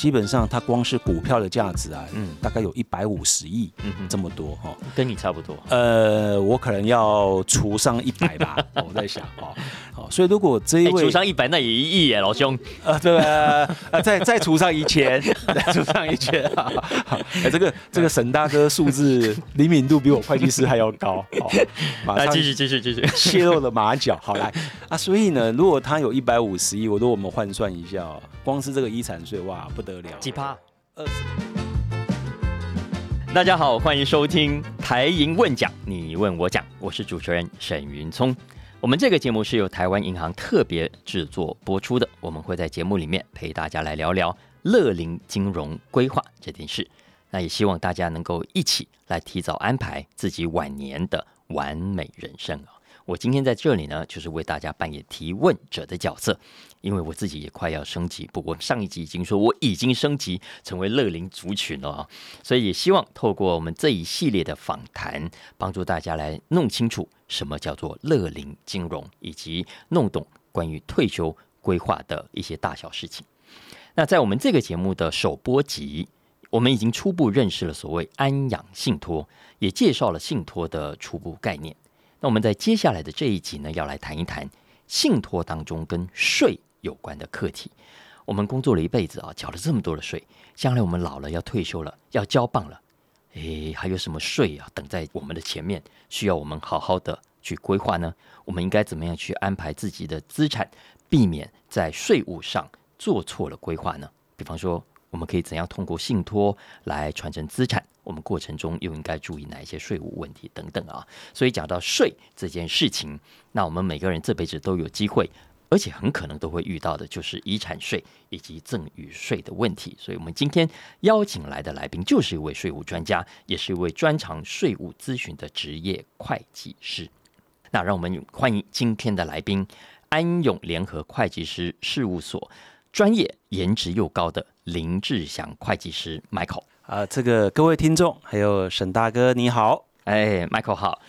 基本上它光是股票的价值啊，嗯，大概有一百五十亿，嗯这么多哈，跟你差不多。呃，我可能要除上一百吧，我在想哦，好，所以如果这一位除上一百，那也一亿耶，老兄。呃，对啊，再再除上一千，再除上一千，哎，这个这个沈大哥数字 灵敏度比我会计师还要高，好，马上继续继续继续。泄露了马脚，好来。啊，所以呢，如果他有一百五十亿，我都我们换算一下，光是这个遗产税，哇，不得了，几趴？二十。大家好，欢迎收听台银问讲，你问我讲，我是主持人沈云聪。我们这个节目是由台湾银行特别制作播出的，我们会在节目里面陪大家来聊聊乐龄金融规划这件事。那也希望大家能够一起来提早安排自己晚年的完美人生啊！我今天在这里呢，就是为大家扮演提问者的角色，因为我自己也快要升级。不过上一集已经说我已经升级成为乐龄族群了啊，所以也希望透过我们这一系列的访谈，帮助大家来弄清楚什么叫做乐龄金融，以及弄懂关于退休规划的一些大小事情。那在我们这个节目的首播集，我们已经初步认识了所谓安养信托，也介绍了信托的初步概念。那我们在接下来的这一集呢，要来谈一谈信托当中跟税有关的课题。我们工作了一辈子啊，缴了这么多的税，将来我们老了要退休了，要交棒了，诶，还有什么税啊等在我们的前面，需要我们好好的去规划呢？我们应该怎么样去安排自己的资产，避免在税务上做错了规划呢？比方说，我们可以怎样通过信托来传承资产？我们过程中又应该注意哪一些税务问题等等啊？所以讲到税这件事情，那我们每个人这辈子都有机会，而且很可能都会遇到的，就是遗产税以及赠与税的问题。所以我们今天邀请来的来宾就是一位税务专家，也是一位专长税务咨询的职业会计师。那让我们欢迎今天的来宾——安永联合会计师事务所专业、颜值又高的林志祥会计师 Michael。啊，这个各位听众，还有沈大哥，你好，哎，Michael 好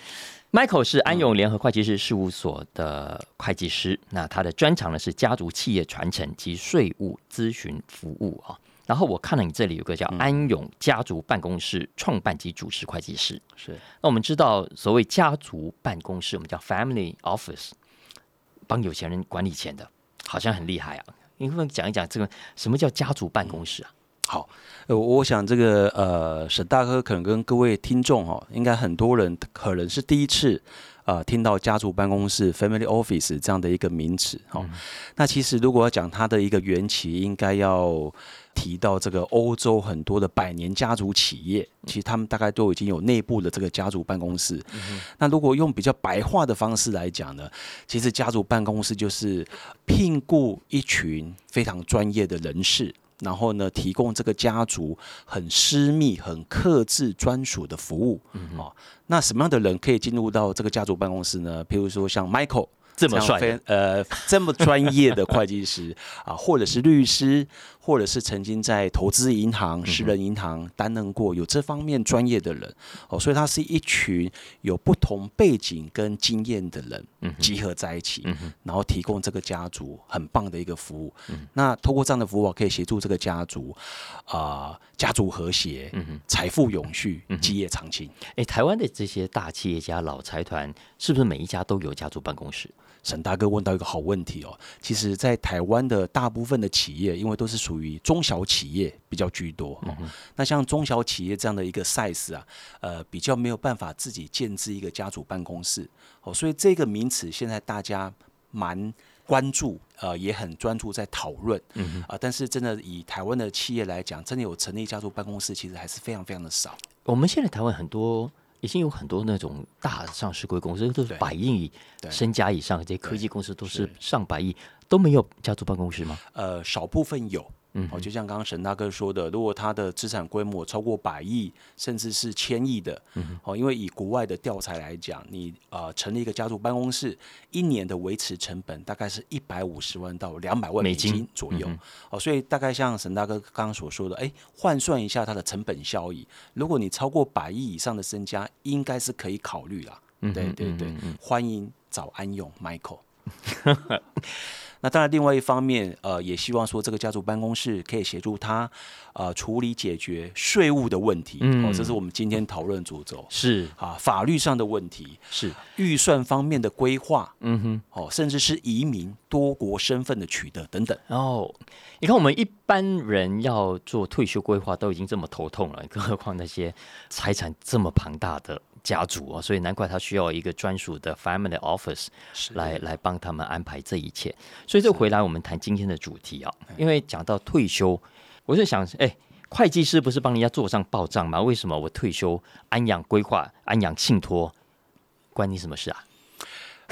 ，Michael 是安永联合会计师事务所的会计师，那他的专长呢是家族企业传承及税务咨询服务啊。然后我看了你这里有个叫安永家族办公室创办及主持会计师，是。那我们知道所谓家族办公室，我们叫 Family Office，帮有钱人管理钱的，好像很厉害啊。你可不可以讲一讲这个什么叫家族办公室啊？好，呃，我想这个呃，沈大哥可能跟各位听众哈，应该很多人可能是第一次啊听到家族办公室 （family office） 这样的一个名词哈。那其实如果要讲它的一个缘起，应该要提到这个欧洲很多的百年家族企业，其实他们大概都已经有内部的这个家族办公室。那如果用比较白话的方式来讲呢，其实家族办公室就是聘雇一群非常专业的人士。然后呢，提供这个家族很私密、很克制、专属的服务。哦，那什么样的人可以进入到这个家族办公室呢？譬如说像 Michael。这么帅，呃，这么专业的会计师啊，或者是律师，或者是曾经在投资银行、私人银行担任过有这方面专业的人哦，所以他是一群有不同背景跟经验的人集合在一起，然后提供这个家族很棒的一个服务。那通过这样的服务，可以协助这个家族啊，家族和谐，财富永续，基业长青。哎，台湾的这些大企业家、老财团，是不是每一家都有家族办公室？沈大哥问到一个好问题哦，其实，在台湾的大部分的企业，因为都是属于中小企业比较居多哦。那像中小企业这样的一个 size 啊，呃，比较没有办法自己建制一个家族办公室哦，所以这个名词现在大家蛮关注，呃，也很专注在讨论。嗯啊，但是真的以台湾的企业来讲，真的有成立家族办公室，其实还是非常非常的少。我们现在台湾很多。已经有很多那种大上市贵公司都是百亿身家以上，这些科技公司都是上百亿，都没有家族办公室吗？呃，少部分有。嗯，哦，就像刚刚沈大哥说的，如果他的资产规模超过百亿，甚至是千亿的，嗯，哦，因为以国外的调查来讲，你呃成立一个家族办公室，一年的维持成本大概是一百五十万到两百万美金左右，哦，所以大概像沈大哥刚刚所说的，哎，换算一下它的成本效益，如果你超过百亿以上的身家，应该是可以考虑啦。对对对，欢迎找安永 Michael。那当然，另外一方面，呃，也希望说这个家族办公室可以协助他，呃，处理解决税务的问题。嗯哦，这是我们今天讨论主轴是啊，法律上的问题，是，预算方面的规划，嗯哼。哦，甚至是移民多国身份的取得等等。然后你看，我们一般人要做退休规划都已经这么头痛了，更何况那些财产这么庞大的家族啊，所以难怪他需要一个专属的 family office 来来帮他们安排这一切。所以这回来我们谈今天的主题啊，因为讲到退休，我就想，哎。会计师不是帮人家做账报账吗？为什么我退休安养规划、安养信托，关你什么事啊？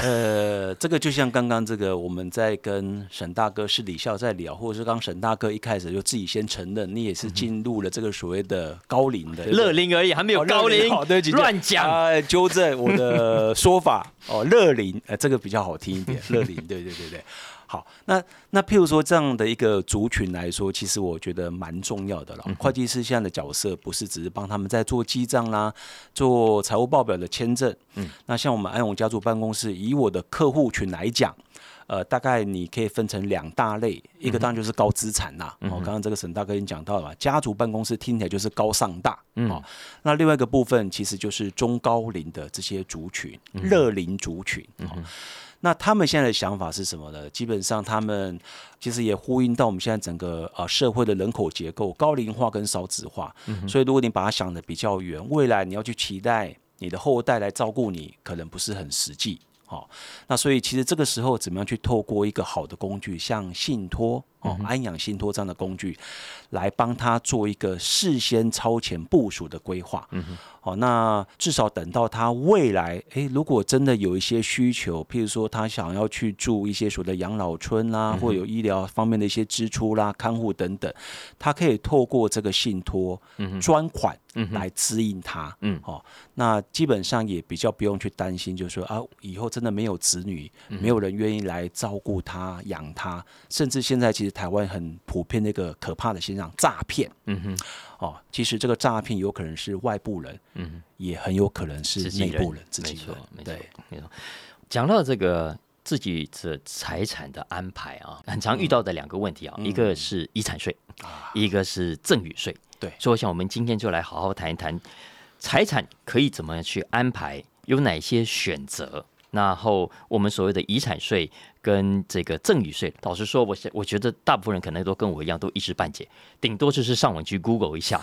呃，这个就像刚刚这个，我们在跟沈大哥是李笑在聊，或者是刚沈大哥一开始就自己先承认，你也是进入了这个所谓的高龄的乐龄而已，还没有哦高龄，好对乱讲。啊，纠正我的说法哦，乐龄，呃，这个比较好听一点，乐龄，对对对对。好，那那譬如说这样的一个族群来说，其实我觉得蛮重要的了。会计师现在的角色不是只是帮他们在做记账啦，做财务报表的签证。嗯，那像我们安永家族办公室，以我的客户群来讲。呃，大概你可以分成两大类，一个当然就是高资产啦。哦，刚刚这个沈大哥已经讲到了，家族办公室听起来就是高上大。哦，那另外一个部分其实就是中高龄的这些族群，乐龄族群。哦，那他们现在的想法是什么呢？基本上他们其实也呼应到我们现在整个呃社会的人口结构高龄化跟少子化。所以如果你把它想的比较远，未来你要去期待你的后代来照顾你，可能不是很实际。好，那所以其实这个时候怎么样去透过一个好的工具，像信托哦、安养信托这样的工具，来帮他做一个事先超前部署的规划。嗯好，那至少等到他未来，诶，如果真的有一些需求，譬如说他想要去住一些所谓的养老村啦，或有医疗方面的一些支出啦、看护等等，他可以透过这个信托专款来支应他。嗯，好，那基本上也比较不用去担心，就是说啊，以后真的没有子女，没有人愿意来照顾他、养他，甚至现在其实台湾很普遍的一个可怕的现象——诈骗。嗯哼，哦，其实这个诈骗有可能是外部人，嗯，也很有可能是内部人、自己人没错，没错对，没错。讲到这个自己的财产的安排啊，很常遇到的两个问题啊，一个是遗产税，一个是赠与税。对所以我想我们今天就来好好谈一谈财产可以怎么去安排，有哪些选择。然后我们所谓的遗产税跟这个赠与税，老实说，我我觉得大部分人可能都跟我一样，都一知半解，顶多就是上网去 Google 一下。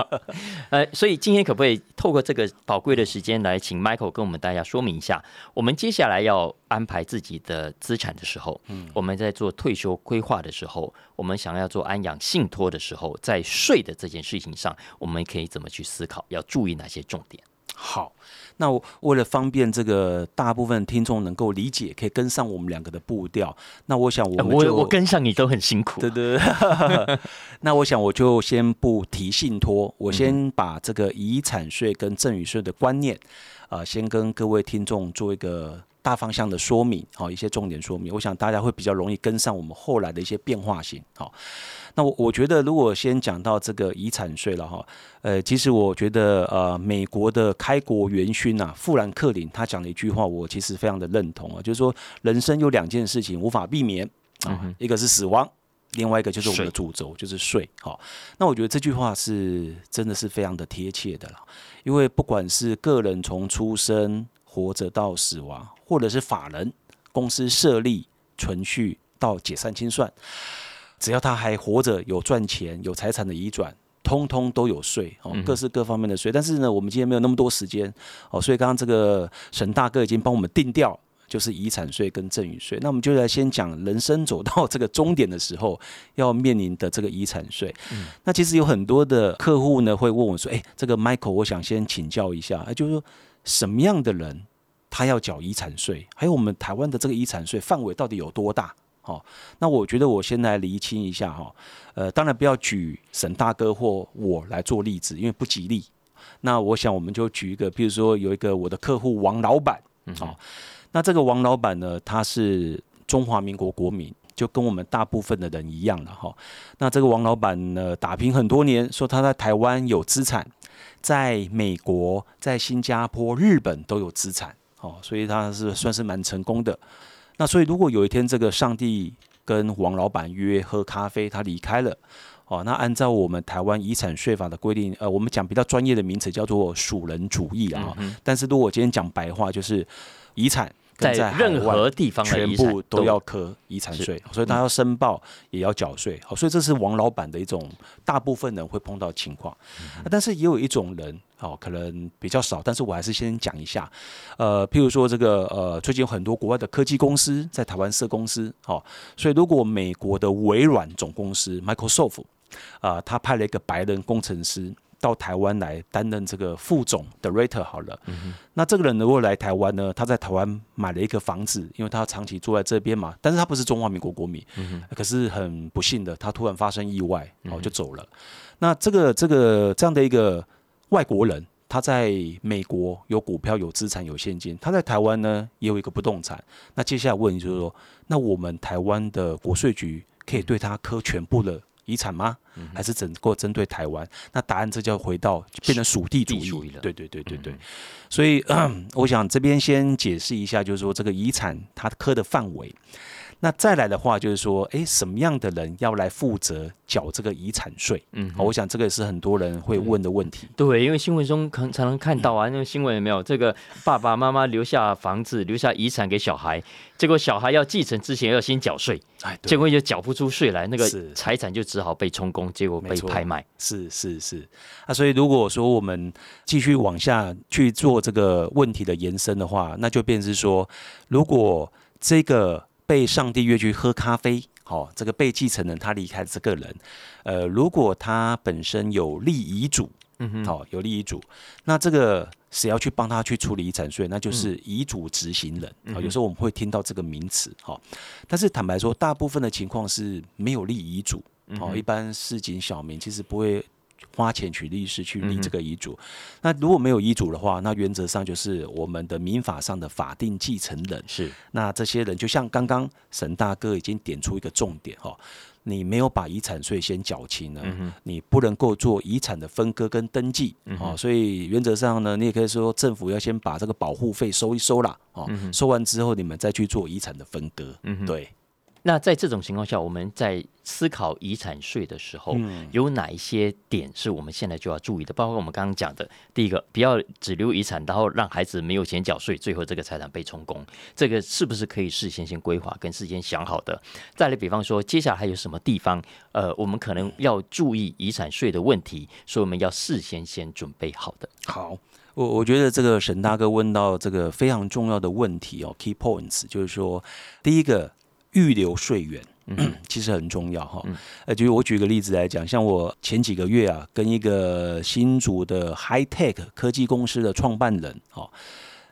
呃，所以今天可不可以透过这个宝贵的时间来，请 Michael 跟我们大家说明一下，我们接下来要安排自己的资产的时候，嗯，我们在做退休规划的时候，我们想要做安养信托的时候，在税的这件事情上，我们可以怎么去思考，要注意哪些重点？好，那我为了方便这个大部分听众能够理解，可以跟上我们两个的步调，那我想我们就我我跟上你都很辛苦，对对对，那我想我就先不提信托，我先把这个遗产税跟赠与税的观念，呃，先跟各位听众做一个大方向的说明，好、一些重点说明，我想大家会比较容易跟上我们后来的一些变化性，好、那我我觉得，如果先讲到这个遗产税了哈，呃，其实我觉得呃，美国的开国元勋呐、富兰克林他讲了一句话，我其实非常的认同啊，就是说人生有两件事情无法避免啊，一个是死亡。另外一个就是我们的主轴，就是税。好，那我觉得这句话是真的是非常的贴切的了，因为不管是个人从出生活着到死亡，或者是法人公司设立、存续到解散清算，只要他还活着、有赚钱、有财产的移转，通通都有税哦，各式各方面的税。但是呢，我们今天没有那么多时间哦，所以刚刚这个沈大哥已经帮我们定调。就是遗产税跟赠与税，那我们就来先讲人生走到这个终点的时候要面临的这个遗产税。那其实有很多的客户呢会问我说：“哎、这个 Michael，我想先请教一下，哎，就是说什么样的人他要缴遗产税？还有我们台湾的这个遗产税范围到底有多大？”好、那我觉得我先来厘清一下哈。呃，当然不要举沈大哥或我来做例子，因为不吉利。那我想我们就举一个，比如说有一个我的客户王老板，好、那这个王老板呢，他是中华民国国民，就跟我们大部分的人一样了哈。那这个王老板呢，打拼很多年，说他在台湾有资产，在美国、在新加坡、日本都有资产，哦，所以他是算是蛮成功的。那所以如果有一天这个上帝跟王老板约喝咖啡，他离开了，哦，那按照我们台湾遗产税法的规定，呃，我们讲比较专业的名词叫做属人主义啊。但是如果我今天讲白话，就是遗产。在任何地方全部都要科遗产税，所以他要申报也要缴税。好，所以这是王老板的一种大部分人会碰到情况。但是也有一种人，哦，可能比较少，但是我还是先讲一下。呃，譬如说这个呃，最近有很多国外的科技公司在台湾设公司，哦，所以如果美国的微软总公司 Microsoft 啊，他派了一个白人工程师。到台湾来担任这个副总的 rater 好了，那这个人如果来台湾呢？他在台湾买了一个房子，因为他长期住在这边嘛，但是他不是中华民国国民，可是很不幸的，他突然发生意外，然后就走了。那这个这个这样的一个外国人，他在美国有股票、有资产、有现金，他在台湾呢也有一个不动产。那接下来问就是说，那我们台湾的国税局可以对他科全部的？遗产吗？还是整个针对台湾？那答案这就要回到变成属地主义了。对对对对对。所以我想这边先解释一下，就是说这个遗产它科的范围。那再来的话，就是说，哎，什么样的人要来负责缴这个遗产税？嗯，我想这个也是很多人会问的问题。对，因为新闻中可能常常看到啊，那个新闻有没有？这个爸爸妈妈留下房子、留下遗产给小孩，结果小孩要继承之前要先缴税，哎，结果就缴不出税来，那个财产就只好被充公，结果被拍卖。是是是。啊，所以如果说我们继续往下去做这个问题的延伸的话，那就变是说，如果这个。被上帝约去喝咖啡，好，这个被继承人他离开这个人，呃，如果他本身有立遗嘱，嗯哼，好，有立遗嘱，那这个谁要去帮他去处理遗产税？那就是遗嘱执行人。哦，有时候我们会听到这个名词，哈，但是坦白说，大部分的情况是没有立遗嘱，哦，一般市井小民其实不会。花钱取律师去立这个遗嘱，那如果没有遗嘱的话，那原则上就是我们的民法上的法定继承人。是，那这些人就像刚刚沈大哥已经点出一个重点哈，你没有把遗产税先缴清呢，你不能够做遗产的分割跟登记哦。所以原则上呢，你也可以说政府要先把这个保护费收一收啦，哦，收完之后你们再去做遗产的分割。嗯，对。那在这种情况下，我们在思考遗产税的时候，有哪一些点是我们现在就要注意的？包括我们刚刚讲的，第一个，不要只留遗产，然后让孩子没有钱缴税，最后这个财产被充公，这个是不是可以事先先规划跟事先想好的？再来，比方说，接下来还有什么地方，呃，我们可能要注意遗产税的问题，所以我们要事先先准备好的。好，我我觉得这个沈大哥问到这个非常重要的问题哦，key points，就是说，第一个。预留税源，其实很重要哈。呃，就是我举个例子来讲，像我前几个月啊，跟一个新竹的 High Tech 科技公司的创办人，哈。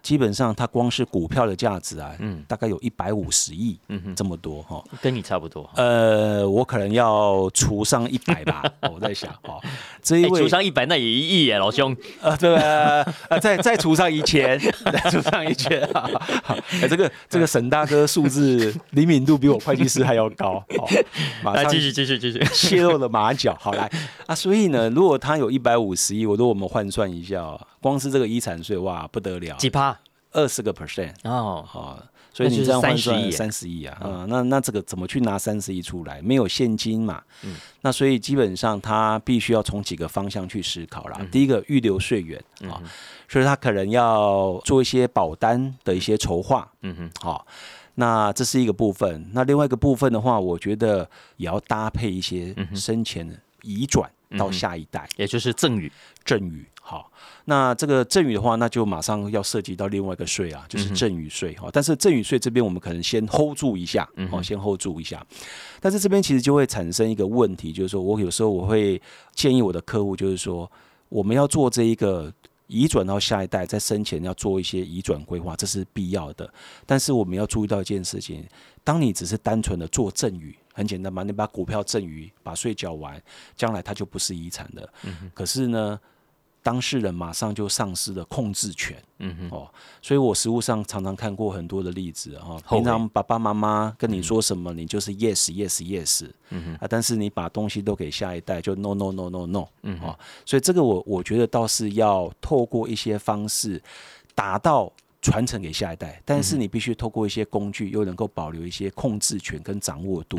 基本上，它光是股票的价值啊，嗯，大概有一百五十亿，嗯哼，这么多哈，跟你差不多。呃，我可能要除上一百吧，我在想，哦，这一位除上一百，那也一亿耶，老兄。呃，对啊，再再除上一千，再除上一千，哎，这个这个沈大哥数字灵敏度比我会计师还要高，好，马上继续继续继续。泄露了马脚，好来。啊，所以呢，如果他有一百五十亿，我说我们换算一下。光是这个遗产税哇不得了，几趴？二十个 percent 哦，好，所以你这样换算三十亿啊，啊，那那这个怎么去拿三十亿出来？没有现金嘛，嗯，那所以基本上他必须要从几个方向去思考啦。第一个预留税源啊，所以他可能要做一些保单的一些筹划，嗯哼，好，那这是一个部分。那另外一个部分的话，我觉得也要搭配一些生前的移转到下一代，也就是赠与，赠与。好，那这个赠与的话，那就马上要涉及到另外一个税啊，就是赠与税哈。但是赠与税这边我们可能先 hold 住一下，哦，先 hold 住一下。但是这边其实就会产生一个问题，就是说我有时候我会建议我的客户，就是说我们要做这一个移转到下一代，在生前要做一些移转规划，这是必要的。但是我们要注意到一件事情，当你只是单纯的做赠与，很简单嘛，你把股票赠与，把税缴完，将来它就不是遗产的。可是呢？当事人马上就丧失了控制权，嗯哼，哦，所以我实物上常常看过很多的例子哈。平常爸爸妈妈跟你说什么，你就是 yes yes yes，嗯哼。啊，但是你把东西都给下一代，就 no no no no no，嗯哦，所以这个我我觉得倒是要透过一些方式达到传承给下一代，但是你必须透过一些工具，又能够保留一些控制权跟掌握度。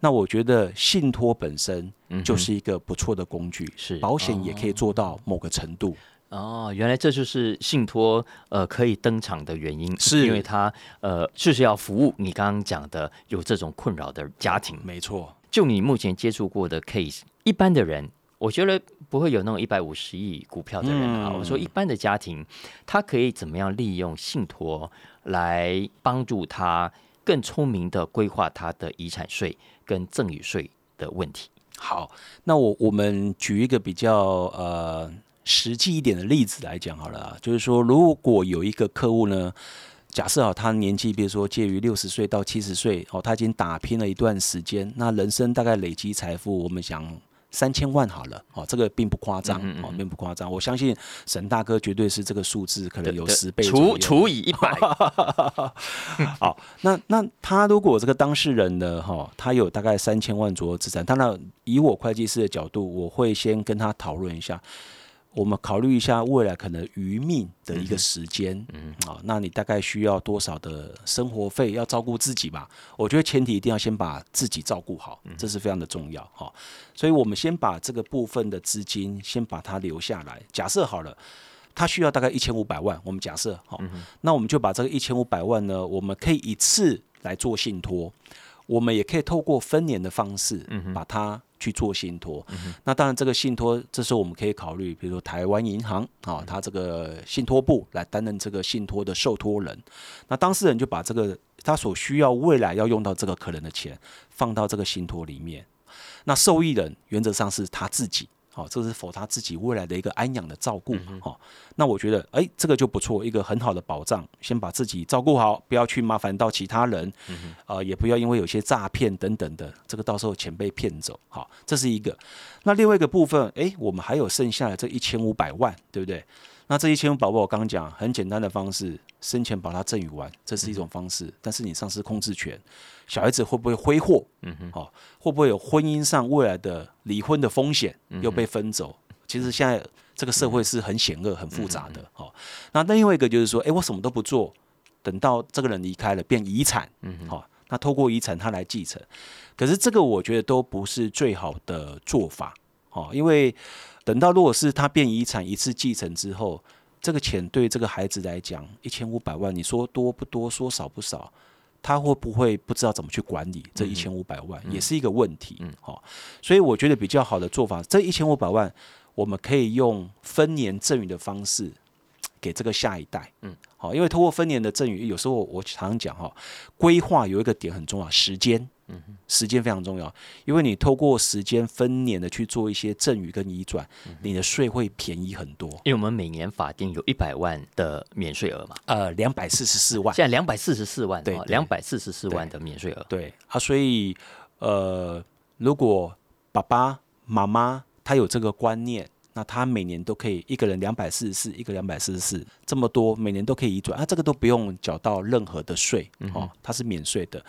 那我觉得信托本身就是一个不错的工具，是保险也可以做到某个程度。哦，原来这就是信托呃可以登场的原因，是因为它呃就是要服务你刚刚讲的有这种困扰的家庭。没错，就你目前接触过的 case，一般的人，我觉得不会有那种一百五十亿股票的人啊。嗯我说一般的家庭，他可以怎么样利用信托来帮助他更聪明的规划他的遗产税跟赠与税的问题？好，那我我们举一个比较呃实际一点的例子来讲好了啊，就是说，如果有一个客户呢，假设啊，他年纪比如说介于六十岁到七十岁，哦，他已经打拼了一段时间，那人生大概累积财富，我们想三千万好了，哦，这个并不夸张，哦，并不夸张，我相信沈大哥绝对是这个数字可能有十倍除除以一百，好，那那他如果这个当事人呢，哈，他有大概三千万左右资产，当然以我会计师的角度，我会先跟他讨论一下，我们考虑一下未来可能余命的一个时间，嗯，好，那你大概需要多少的生活费要照顾自己吧？我觉得前提一定要先把自己照顾好，这是非常的重要，哈，所以我们先把这个部分的资金先把它留下来，假设好了。他需要大概一千五百万，我们假设好，那我们就把这个一千五百万呢，我们可以一次来做信托，我们也可以透过分年的方式把它去做信托。那当然，这个信托这时候我们可以考虑，比如说台湾银行啊，它这个信托部来担任这个信托的受托人。那当事人就把这个他所需要未来要用到这个可能的钱放到这个信托里面。那受益人原则上是他自己。好，这是否他自己未来的一个安养的照顾？好，那我觉得，哎，这个就不错，一个很好的保障。先把自己照顾好，不要去麻烦到其他人，呃，也不要因为有些诈骗等等的，这个到时候钱被骗走。好，这是一个。那另外一个部分，哎，我们还有剩下的这一千五百万，对不对？那这一千五百万，我刚刚讲很简单的方式，生前把它赠与完，这是一种方式。但是你丧失控制权，小孩子会不会挥霍？嗯哼，好、会不会有婚姻上未来的离婚的风险，又被分走？其实现在这个社会是很险恶、很复杂的。哦、那另外一个就是说，哎，我什么都不做，等到这个人离开了，变遗产，嗯哼，好、那透过遗产他来继承。可是这个我觉得都不是最好的做法，哦，因为等到如果是他变遗产一次继承之后，这个钱对这个孩子来讲，一千五百万，你说多不多，说少不少，他会不会不知道怎么去管理这一千五百万，也是一个问题。嗯好、所以我觉得比较好的做法，这一千五百万，我们可以用分年赠与的方式给这个下一代。嗯，好，因为通过分年的赠与，有时候我常常讲哈，规划有一个点很重要，时间。嗯，时间非常重要，因为你透过时间分年的去做一些赠与跟移转，你的税会便宜很多。因为我们每年法定有一百万的免税额嘛，呃，两百四十四万。现在两百四十四万，对对两百四十四万的免税额。对啊，所以呃，如果爸爸妈妈他有这个观念，那他每年都可以一个人两百四十四，一个两百四十四，这么多，每年都可以移转，啊，这个都不用缴到任何的税，哦，它是免税的。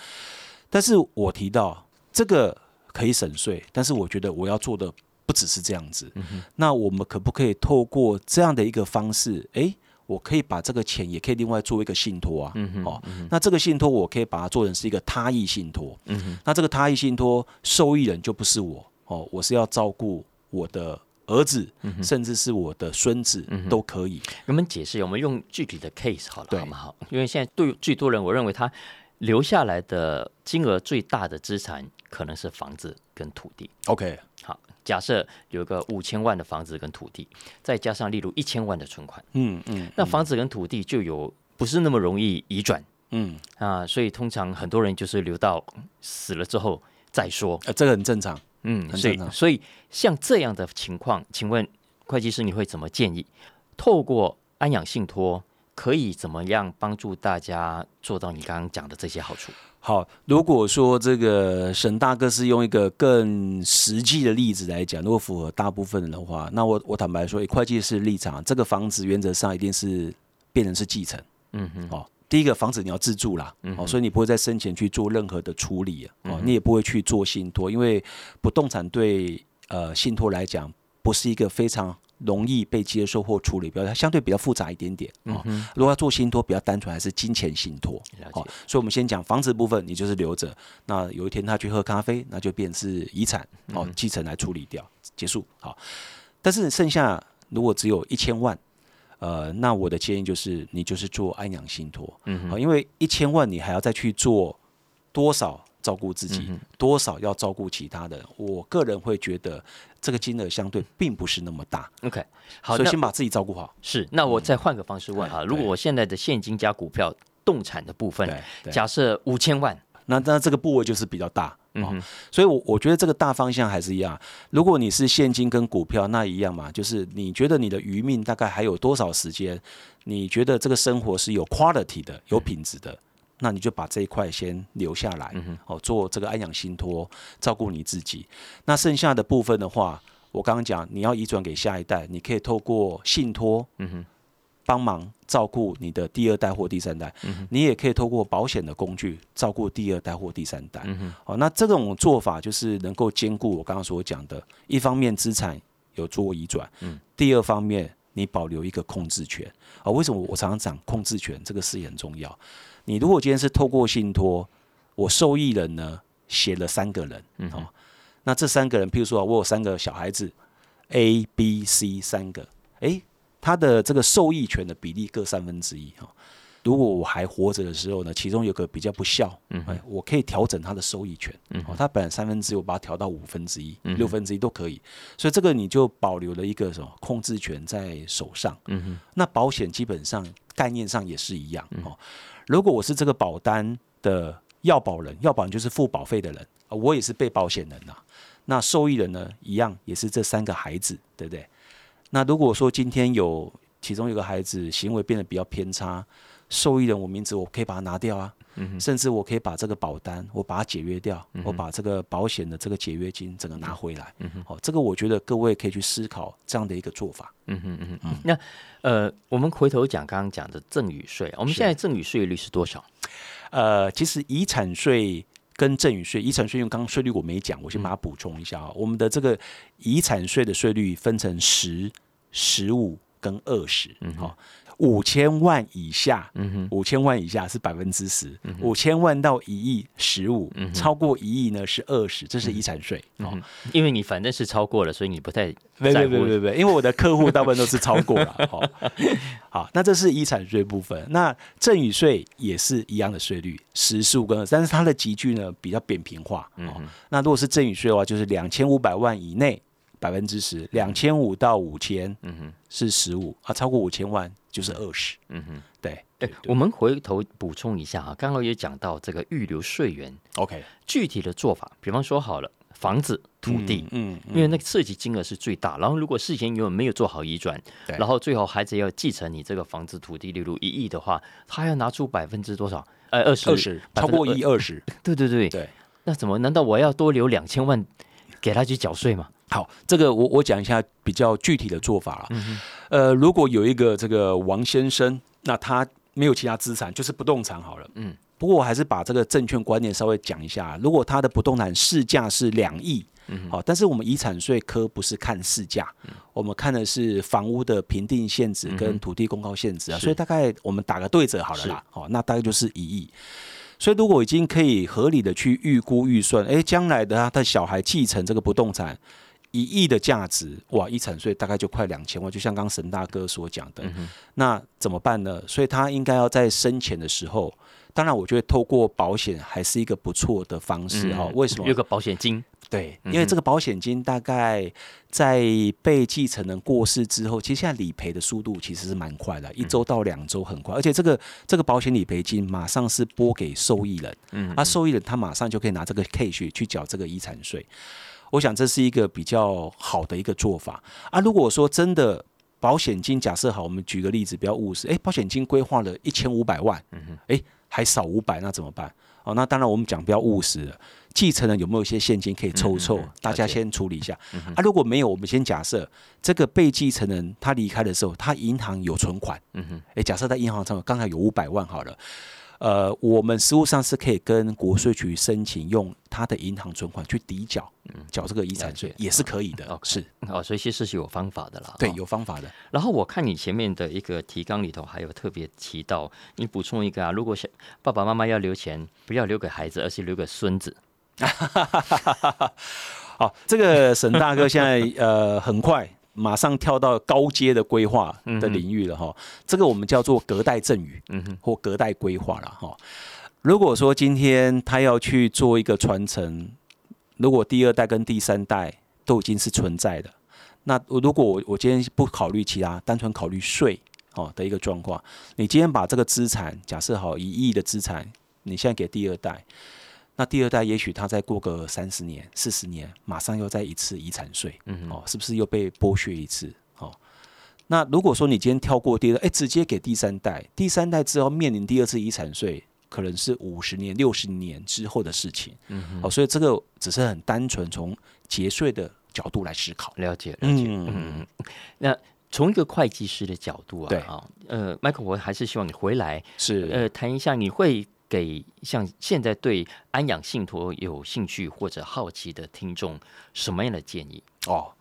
但是我提到这个可以省税，但是我觉得我要做的不只是这样子。那我们可不可以透过这样的一个方式，诶，我可以把这个钱也可以另外做一个信托啊，哦，那这个信托我可以把它做成是一个他益信托，那这个他益信托受益人就不是我。哦，我是要照顾我的儿子，甚至是我的孙子都可以。我们解释，我们用具体的 case 好了，好吗？好？因为现在对最多人，我认为他留下来的金额最大的资产可能是房子跟土地。OK，好，假设有一个五千万的房子跟土地，再加上例如一千万的存款，嗯嗯那房子跟土地就有不是那么容易移转嗯，啊，所以通常很多人就是留到死了之后再说。呃，这个很正常。嗯，很正常所以所以像这样的情况，请问会计师你会怎么建议？透过安养信托可以怎么样帮助大家做到你刚刚讲的这些好处？好，如果说这个沈大哥是用一个更实际的例子来讲，如果符合大部分人的话，那我我坦白说，以会计师立场，这个房子原则上一定是变成是继承。嗯哼，哦，第一个房子你要自住啦，哦，所以你不会在生前去做任何的处理啊哦，你也不会去做信托，因为不动产对呃信托来讲不是一个非常容易被接受或处理，比较它相对比较复杂一点点哦。如果要做信托，比较单纯还是金钱信托。好，所以我们先讲房子部分，你就是留着。那有一天他去喝咖啡，那就变是遗产哦，继承来处理掉，结束好。但是剩下如果只有一千万，呃，那我的建议就是你就是做安养信托，嗯，好，因为一千万你还要再去做多少？照顾自己多少要照顾其他的，我个人会觉得这个金额相对并不是那么大。OK，好，所以先把自己照顾好。是，那我再换个方式问哈，如果我现在的现金加股票动产的部分，假设五千万，那那这个部位就是比较大。嗯，所以，我我觉得这个大方向还是一样。如果你是现金跟股票，那一样嘛，就是你觉得你的余命大概还有多少时间？你觉得这个生活是有 quality 的、有品质的？那你就把这一块先留下来，哦，做这个安养信托，照顾你自己。那剩下的部分的话，我刚刚讲，你要移转给下一代，你可以透过信托，嗯哼，帮忙照顾你的第二代或第三代。嗯你也可以透过保险的工具照顾第二代或第三代。嗯哼，哦，那这种做法就是能够兼顾我刚刚所讲的，一方面资产有做移转，嗯，第二方面你保留一个控制权。啊，为什么我常常讲控制权这个事也很重要？你如果今天是透过信托，我受益人呢写了三个人，哦，那这三个人，譬如说我有三个小孩子，A、B、C 三个，诶，他的这个受益权的比例各三分之一，哈。如果我还活着的时候呢，其中有个比较不孝，嗯，我可以调整他的收益权，嗯，他本来三分之一，我把它调到五分之一、六分之一都可以，所以这个你就保留了一个什么控制权在手上，嗯哼。那保险基本上概念上也是一样，哦。如果我是这个保单的要保人，要保人就是付保费的人，我也是被保险人呐。那受益人呢，一样也是这三个孩子，对不对？那如果说今天有其中一个孩子行为变得比较偏差，受益人我名字我可以把它拿掉啊，甚至我可以把这个保单我把它解约掉，我把这个保险的这个解约金整个拿回来。好，这个我觉得各位可以去思考这样的一个做法。嗯哼嗯哼，那呃，我们回头讲刚刚讲的赠与税，我们现在赠与税率是多少？呃，其实遗产税跟赠与税，遗产税用刚刚税率我没讲，我先把它补充一下啊。我们的这个遗产税的税率分成十、十五跟二十，嗯，好。五千万以下，五千万以下是百分之十，五千万到一亿十五，超过一亿呢是二十，这是遗产税。哦，因为你反正是超过了，所以你不太在乎。对对对，因为我的客户大部分都是超过了。好，好，那这是遗产税部分。那赠与税也是一样的税率，十、十五跟二，但是它的集聚呢比较扁平化。嗯，那如果是赠与税的话，就是两千五百万以内。百分之十，两千五到五千，嗯哼，是十五啊，超过五千万就是二十，嗯哼，对，哎，我们回头补充一下啊，刚刚也讲到这个预留税源，OK，具体的做法，比方说好了，房子、土地，嗯，因为那个涉及金额是最大，然后如果事前有没有做好移转，然后最后孩子要继承你这个房子、土地，例如一亿的话，他要拿出百分之多少？呃，二十，二十，超过一二十，对对对。对，那怎么？难道我要多留两千万给他去缴税吗？好，这个我我讲一下比较具体的做法了。呃，如果有一个这个王先生，那他没有其他资产，就是不动产好了。嗯，不过我还是把这个证券观念稍微讲一下。如果他的不动产市价是两亿，嗯，好，但是我们遗产税科不是看市价，我们看的是房屋的评定限值跟土地公告限值啊，所以大概我们打个对折好了啦。好，那大概就是一亿。所以如果已经可以合理的去预估预算，哎，将来的他的小孩继承这个不动产。一亿的价值，哇！遗产税大概就快两千万，就像刚沈大哥所讲的，那怎么办呢？所以他应该要在生前的时候，当然，我觉得透过保险还是一个不错的方式哈。为什么？有个保险金，对，因为这个保险金大概在被继承人过世之后，其实现在理赔的速度其实是蛮快的，一周到两周很快，而且这个这个保险理赔金马上是拨给受益人，嗯，啊受益人他马上就可以拿这个 cash 去缴这个遗产税。我想这是一个比较好的一个做法啊！如果说真的保险金，假设好，我们举个例子比较务实，诶，保险金规划了一千五百万，嗯哼，诶，还少五百，那怎么办？哦，那当然我们讲比较务实了，继承人有没有一些现金可以凑凑？大家先处理一下啊！如果没有，我们先假设这个被继承人他离开的时候，他银行有存款，嗯哼，诶，假设在银行上刚才有五百万好了。呃，我们实务上是可以跟国税局申请用他的银行存款去抵缴，缴这个遗产税也是可以的。OK 是，哦，所以其实是有方法的啦。对，哦有方法的。然后我看你前面的一个提纲里头还有特别提到，你补充一个啊，如果想爸爸妈妈要留钱，不要留给孩子，而是留给孙子。好，这个沈大哥现在呃很快马上跳到高阶的规划的领域了哈。这个我们叫做隔代赠与，嗯哼，或隔代规划了哈。如果说今天他要去做一个传承，如果第二代跟第三代都已经是存在的，那如果我我今天不考虑其他，单纯考虑税哦的一个状况，你今天把这个资产假设好一亿的资产，你现在给第二代，那第二代也许他再过个三十年、四十年，马上又再一次遗产税，嗯哦，是不是又被剥削一次？哦，那如果说你今天跳过第二，哎，直接给第三代，第三代之后面临第二次遗产税，可能是五十年、六十年之后的事情。嗯哼，哦，所以这个只是很单纯从节税的角度来思考。了解了解。嗯嗯，那从一个会计师的角度啊，对啊，呃，Michael，我还是希望你回来，是，呃，谈一下你会给像现在对安养信托有兴趣或者好奇的听众什么样的建议？哦，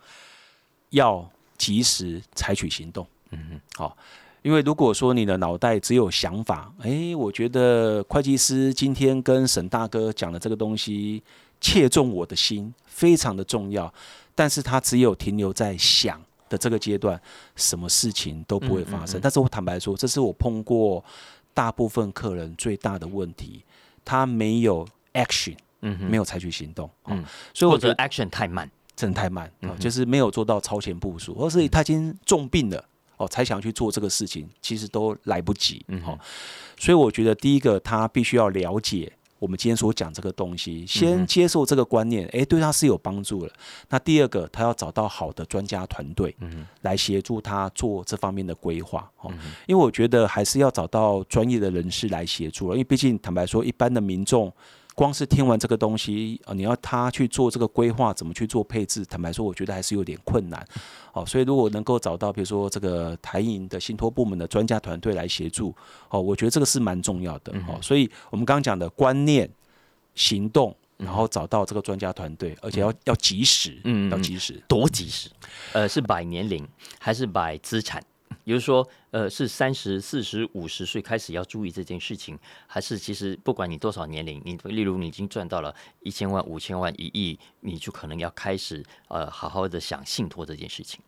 要及时采取行动。嗯哼，好、因为如果说你的脑袋只有想法，诶，我觉得会计师今天跟沈大哥讲的这个东西切中我的心，非常的重要，但是他只有停留在想的这个阶段，什么事情都不会发生。嗯嗯嗯但是我坦白说，这是我碰过大部分客人最大的问题，他没有 action，嗯哼，没有采取行动。嗯嗯，所以我觉得 action 太慢。真的太慢，嗯就是没有做到超前部署，或是他已经重病了哦，才想去做这个事情，其实都来不及。嗯哈哦，所以我觉得第一个他必须要了解我们今天所讲这个东西，嗯先接受这个观念，诶，对他是有帮助的。那第二个，他要找到好的专家团队嗯哼，来协助他做这方面的规划。哦，嗯因为我觉得还是要找到专业的人士来协助了，因为毕竟坦白说，一般的民众光是听完这个东西，呃，你要他去做这个规划，怎么去做配置，坦白说，我觉得还是有点困难。哦，所以如果能够找到比如说这个台银的信托部门的专家团队来协助，哦，我觉得这个是蛮重要的。哦，所以我们刚刚讲的观念、行动，然后找到这个专家团队，而且要要及时，嗯嗯要及时。多及时？呃，是摆年龄还是摆资产？比如说，呃，是三十四十五十岁开始要注意这件事情，还是其实不管你多少年龄，你例如你已经赚到了一千万、五千万、一亿，你就可能要开始呃好好的想信托这件事情。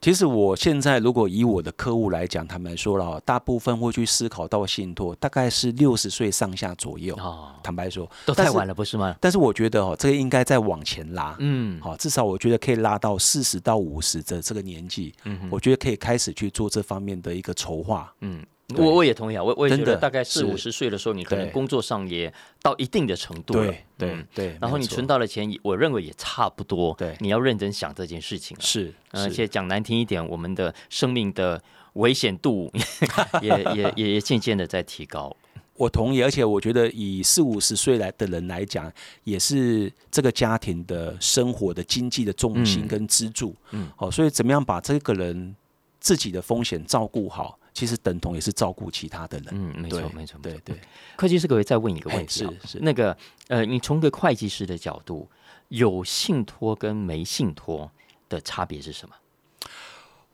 其实我现在如果以我的客户来讲，他们说了，大部分会去思考到信托，大概是六十岁上下左右。哦，坦白说，都太晚了，不是吗？但是我觉得哦，这个应该再往前拉。嗯，好，至少我觉得可以拉到四十到五十的这个年纪，嗯我觉得可以开始去做这方面的一个筹划。嗯，对我我也同意啊，我我也觉得大概四五十岁的时候，你可能工作上也到一定的程度了。对对然后你存到的钱，我认为也差不多。对你要认真想这件事情了。是，是而且讲难听一点，我们的生命的危险度 也也也也渐渐的在提高。我同意，而且我觉得以四五十岁来的人来讲，也是这个家庭的生活的经济的重心嗯跟支柱。嗯，好、所以怎么样把这个人自己的风险照顾好，其实等同也是照顾其他的人。嗯，没对错没错。对对，会计师各位再问一个问哎题、啊是是那个呃，你从个会计师的角度，有信托跟没信托的差别是什么？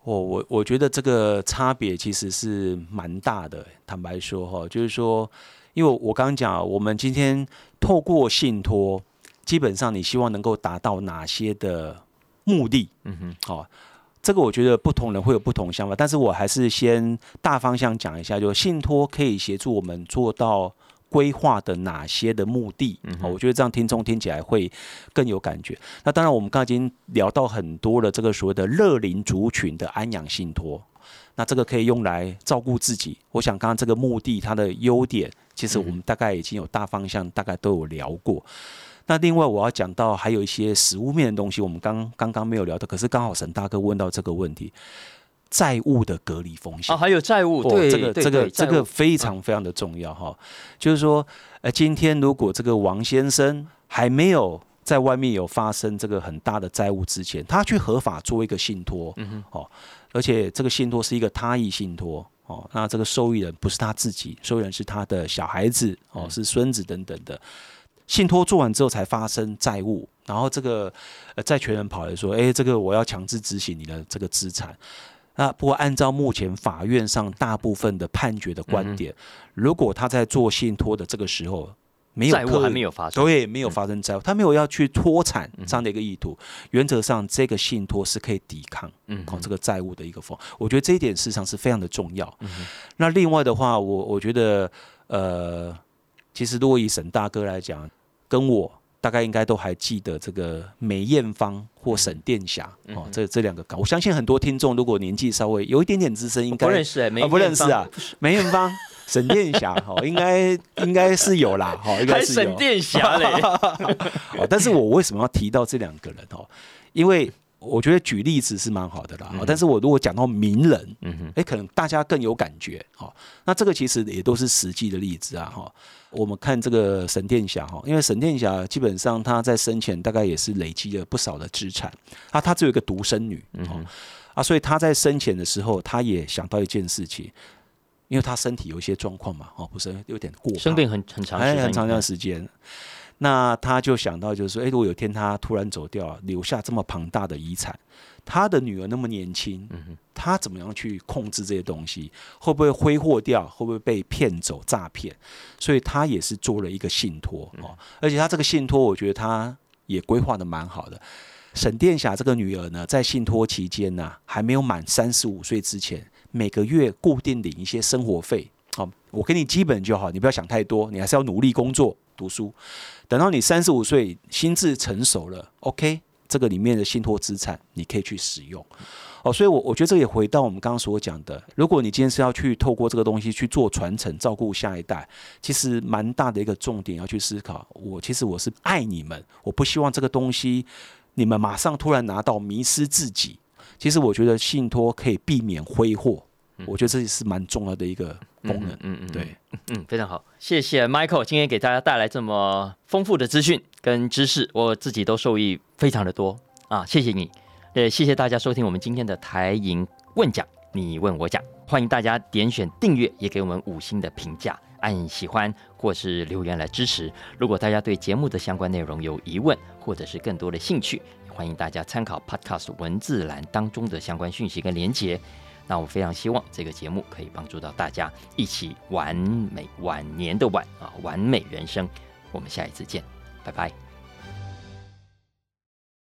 我我我觉得这个差别其实是蛮大的。坦白说哈，就是说，因为我刚刚讲，我们今天透过信托，基本上你希望能够达到哪些的目的？嗯哼，好、这个我觉得不同人会有不同想法，但是我还是先大方向讲一下，就是信托可以协助我们做到规划的哪些的目的。嗯好、我觉得这样听众听起来会更有感觉。那当然，我们刚刚已经聊到很多了这个所谓的乐龄族群的安养信托。那这个可以用来照顾自己。我想刚刚这个目的它的优点，其实我们大概已经有大方向，大概都有聊过。那另外我要讲到还有一些实物面的东西，我们刚刚刚没有聊到，可是刚好沈大哥问到这个问题，债务的隔离风险哦，。还有债务，哦对，这个这个这个非常非常的重要哈，就是说，呃，今天如果这个王先生还没有在外面有发生这个很大的债务之前，他去合法做一个信托，嗯哼哦，而且这个信托是一个他意信托。哦，那这个受益人不是他自己，受益人是他的小孩子哦，是孙子等等的。信托做完之后才发生债务，然后这个呃债权人跑来说：“哎，这个我要强制执行你的这个资产。”那不过按照目前法院上大部分的判决的观点，如果他在做信托的这个时候没有债务还没有发生，对，没有发生债务，他没有要去脱产这样的一个意图，原则上这个信托是可以抵抗嗯这个债务的一个风。我觉得这一点事实上是非常的重要。那另外的话，我我觉得呃，其实如果以沈大哥来讲。跟我大概应该都还记得这个梅艳芳或沈殿霞哦，这这两个港，我相信很多听众如果年纪稍微有一点点资深，应该不认识，不认识啊。梅艳芳、沈殿霞哈，应该应该是有啦，哈，应该是有。沈殿霞嘞，哦，但是我为什么要提到这两个人哦？因为我觉得举例子是蛮好的啦，但是我如果讲到名人，嗯哼，哎，可能大家更有感觉，哈。那这个其实也都是实际的例子啊，哈。我们看这个沈殿霞哈，因为沈殿霞基本上她在生前大概也是累积了不少的资产，啊，她只有一个独生女，哦，啊，所以她在生前的时候，她也想到一件事情，因为她身体有一些状况嘛，哦，不是有点过生病很很长时间，很长一段时间，那他就想到就是说，哎，如果有天他突然走掉，留下这么庞大的遗产。他的女儿那么年轻，他怎么样去控制这些东西？会不会挥霍掉？会不会被骗走、诈骗？所以他也是做了一个信托哦，而且他这个信托，我觉得他也规划的蛮好的。沈殿霞这个女儿呢，在信托期间呢，还没有满三十五岁之前，每个月固定领一些生活费。好，我给你基本就好，你不要想太多，你还是要努力工作、读书。等到你三十五岁，心智成熟了，OK。这个里面的信托资产，你可以去使用哦，所以，我我觉得这也回到我们刚刚所讲的，如果你今天是要去透过这个东西去做传承、照顾下一代，其实蛮大的一个重点要去思考。我其实我是爱你们，我不希望这个东西你们马上突然拿到迷失自己。其实我觉得信托可以避免挥霍。我觉得这也是蛮重要的一个功能，嗯嗯，对，嗯，非常好，谢谢 Michael 今天给大家带来这么丰富的资讯跟知识，我自己都受益非常的多。啊，谢谢你，也，谢谢大家收听我们今天的台银问讲，你问我讲，欢迎大家点选订阅，也给我们五星的评价，按喜欢或是留言来支持。如果大家对节目的相关内容有疑问，或者是更多的兴趣，欢迎大家参考 Podcast 文字栏当中的相关讯息跟连结。那我非常希望这个节目可以帮助到大家，一起完美晚年的晚啊，完美人生。我们下一次见，拜拜。